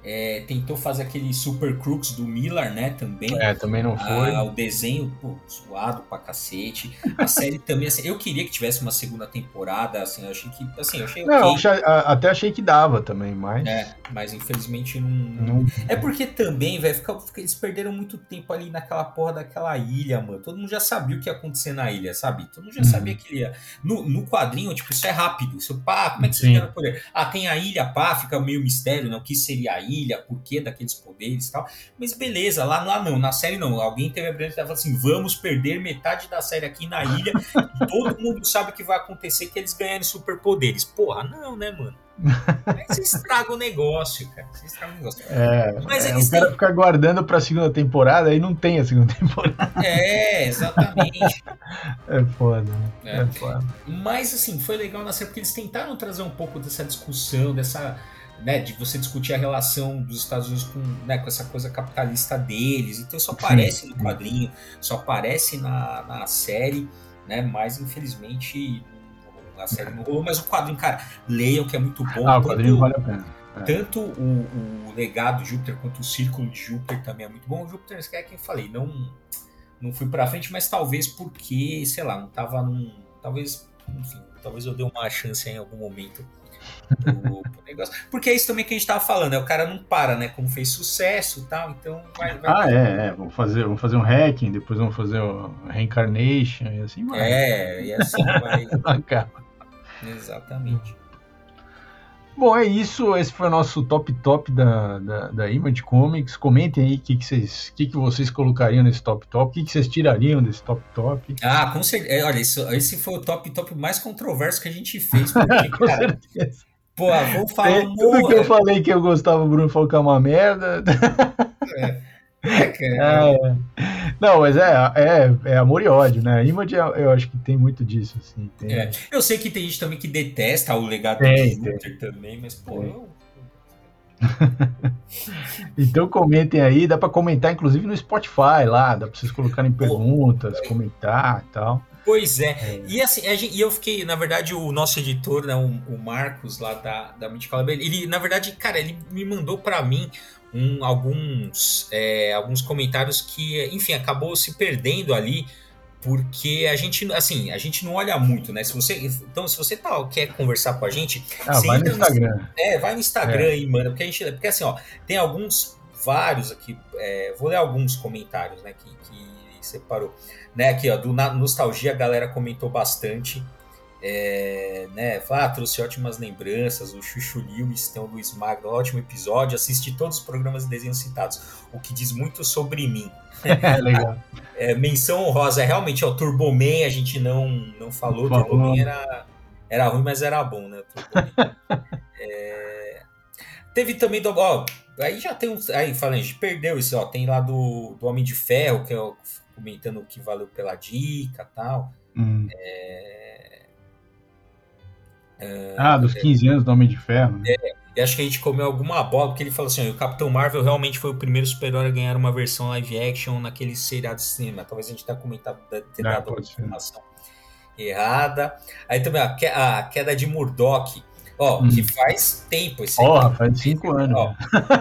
é, tentou fazer aquele Super Crooks do Miller, né? Também. É, também não foi. Ah, o desenho, pô, suado pra cacete. A série também, assim, eu queria que tivesse uma segunda temporada, assim, eu achei que. Assim, eu achei não, okay. até achei que dava também, mas. É, mas infelizmente não. não... É porque também, velho, eles perderam muito tempo ali naquela porra daquela ilha, mano. Todo mundo já sabia o que ia acontecer na ilha, sabe? Todo mundo já uhum. sabia que ele ia. No, no quadrinho, tipo, isso é rápido. Isso, pá, como é que Sim. você poder? Ah, tem a ilha, pá, fica meio mistério, né? O que seria a ilha? Ilha, por que daqueles poderes e tal. Mas beleza, lá, lá não, na série não. Alguém teve a brilhante ideia assim: vamos perder metade da série aqui na ilha. todo mundo sabe que vai acontecer que eles ganharem superpoderes. Porra, não, né, mano? Aí você estraga o negócio, cara. Você estraga o negócio. É, Mas é, o cara têm... fica aguardando pra segunda temporada e não tem a segunda temporada. É, exatamente. é foda, né? É. é foda. Mas assim, foi legal na série porque eles tentaram trazer um pouco dessa discussão, dessa né, de você discutir a relação dos Estados Unidos com, né, com essa coisa capitalista deles. Então só aparece no quadrinho, só aparece na, na série, né? Mas infelizmente a série não rolou. Mas o quadrinho, cara, leiam que é muito bom. Ah, o quadrinho vale a pena. É. Tanto o, o, legado de Júpiter quanto o círculo de Júpiter também é muito bom. O Júpiter, é quem falei, não não fui para frente, mas talvez porque, sei lá, não tava num, talvez, enfim, talvez eu dê uma chance em algum momento negócio. Porque é isso também que a gente tava falando, né? O cara não para, né? Como fez sucesso e tal, então vai. vai ah, é, é. Vamos fazer, vamos fazer um hacking, depois vamos fazer o Reincarnation e assim vai. É, e assim vai. Acaba. Exatamente. Bom, é isso. Esse foi o nosso top top da, da, da Image Comics. Comentem aí o que, que, vocês, que, que vocês colocariam nesse top top, o que, que vocês tirariam desse top top. Ah, com certeza. É, olha, isso, esse foi o top top mais controverso que a gente fez. Porque, com cara, certeza. Pô, vou falar. É, tudo que eu falei que eu gostava, o Bruno falou que é uma merda. É. É, é. Não, mas é, é, é amor e ódio, né? Image eu acho que tem muito disso, assim. Tem... É. Eu sei que tem gente também que detesta o legado tem, de Júpiter também, mas pô, eu... então comentem aí, dá para comentar inclusive no Spotify lá, dá para vocês colocarem perguntas, comentar e tal. Pois é. é. E assim, gente, e eu fiquei, na verdade, o nosso editor, né, o, o Marcos lá da, da Mythical ele, na verdade, cara, ele me mandou para mim um, alguns, é, alguns comentários que, enfim, acabou se perdendo ali, porque a gente, assim, a gente não olha muito, né? Se você, então, se você tá, quer conversar com a gente, ah, vai no Instagram. No, é, vai no Instagram é. aí, mano, porque a gente, porque assim, ó, tem alguns, vários aqui, é, vou ler alguns comentários, né, que, que separou. Né, aqui, ó, do Nostalgia a galera comentou bastante. É, né, ah, trouxe ótimas lembranças, o Chuchu Lewis, tem o Luiz Magno, ótimo episódio, assisti todos os programas de desenhos citados, o que diz muito sobre mim. É, legal. É, menção honrosa, é realmente, o Turboman a gente não, não falou. Turboman era, era ruim, mas era bom, né, é, teve também, do, ó, aí já tem uns, aí falando, a gente perdeu isso, ó, tem lá do, do Homem de Ferro, que é o comentando o que valeu pela dica tal. Hum. É... É... Ah, dos 15 anos do Homem de Ferro. Né? É, acho que a gente comeu alguma bola, porque ele falou assim: o Capitão Marvel realmente foi o primeiro super-herói a ganhar uma versão live action naquele seriado de cinema. Talvez a gente tenha comentado, ter ah, dado uma informação errada. Aí também a, queda de Murdoch. Ó, hum. que faz tempo esse Porra, faz cinco anos. Ó,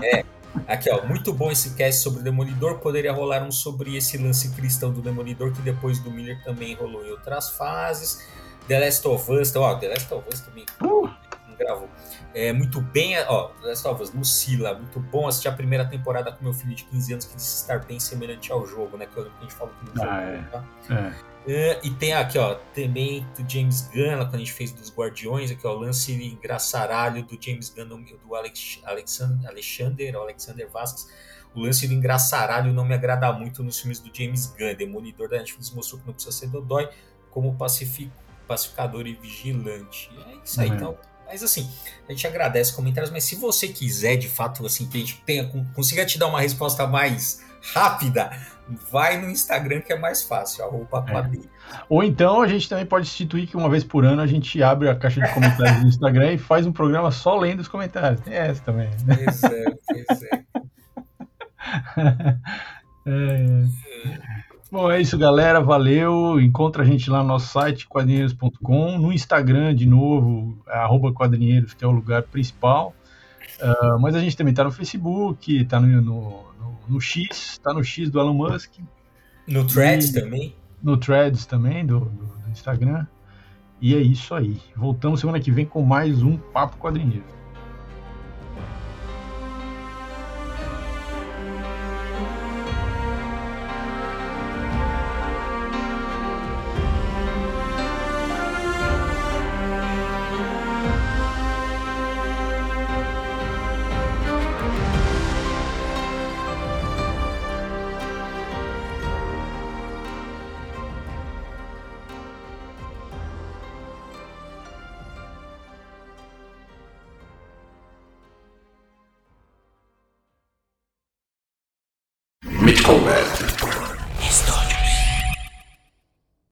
é, Aqui, ó, muito bom esse cast sobre o Demolidor. Poderia rolar um sobre esse lance cristão do Demolidor, que depois do Miller também rolou em outras fases. The Last of Us, ó, The Last of Us também uh. não gravou. É, muito bem, ó, The Last of Us, Lucila, muito bom assistir a primeira temporada com meu filho de 15 anos que disse estar bem semelhante ao jogo, né? Que a gente falou que não ah, é. tá? É. Uh, e tem aqui, ó, também do James Gunn, quando a gente fez dos Guardiões, aqui, ó, o lance engraçaralho do James Gunn, do Alex, Alexander, Alexander, Alexander Vasquez. O lance do engraçaralho não me agrada muito nos filmes do James Gunn. Demolidor da Netflix mostrou que não precisa ser Dodói como pacific, pacificador e vigilante. É isso aí, uhum. então. Mas assim, a gente agradece comentários, mas se você quiser, de fato, assim, que a gente tenha, consiga te dar uma resposta mais rápida, vai no Instagram que é mais fácil, arroba. É. Ou então a gente também pode instituir que uma vez por ano a gente abre a caixa de comentários no Instagram e faz um programa só lendo os comentários. Tem essa também. Pois é, pois é. é. Bom, é isso, galera. Valeu. Encontra a gente lá no nosso site, quadrinheiros.com. No Instagram, de novo, arroba quadrinheiros, que é o lugar principal. Uh, mas a gente também está no Facebook, está no, no, no, X, está no X do Elon Musk. No Threads também. No Threads também, do, do, do, Instagram. E é isso aí. Voltamos semana que vem com mais um Papo Quadrinheiro.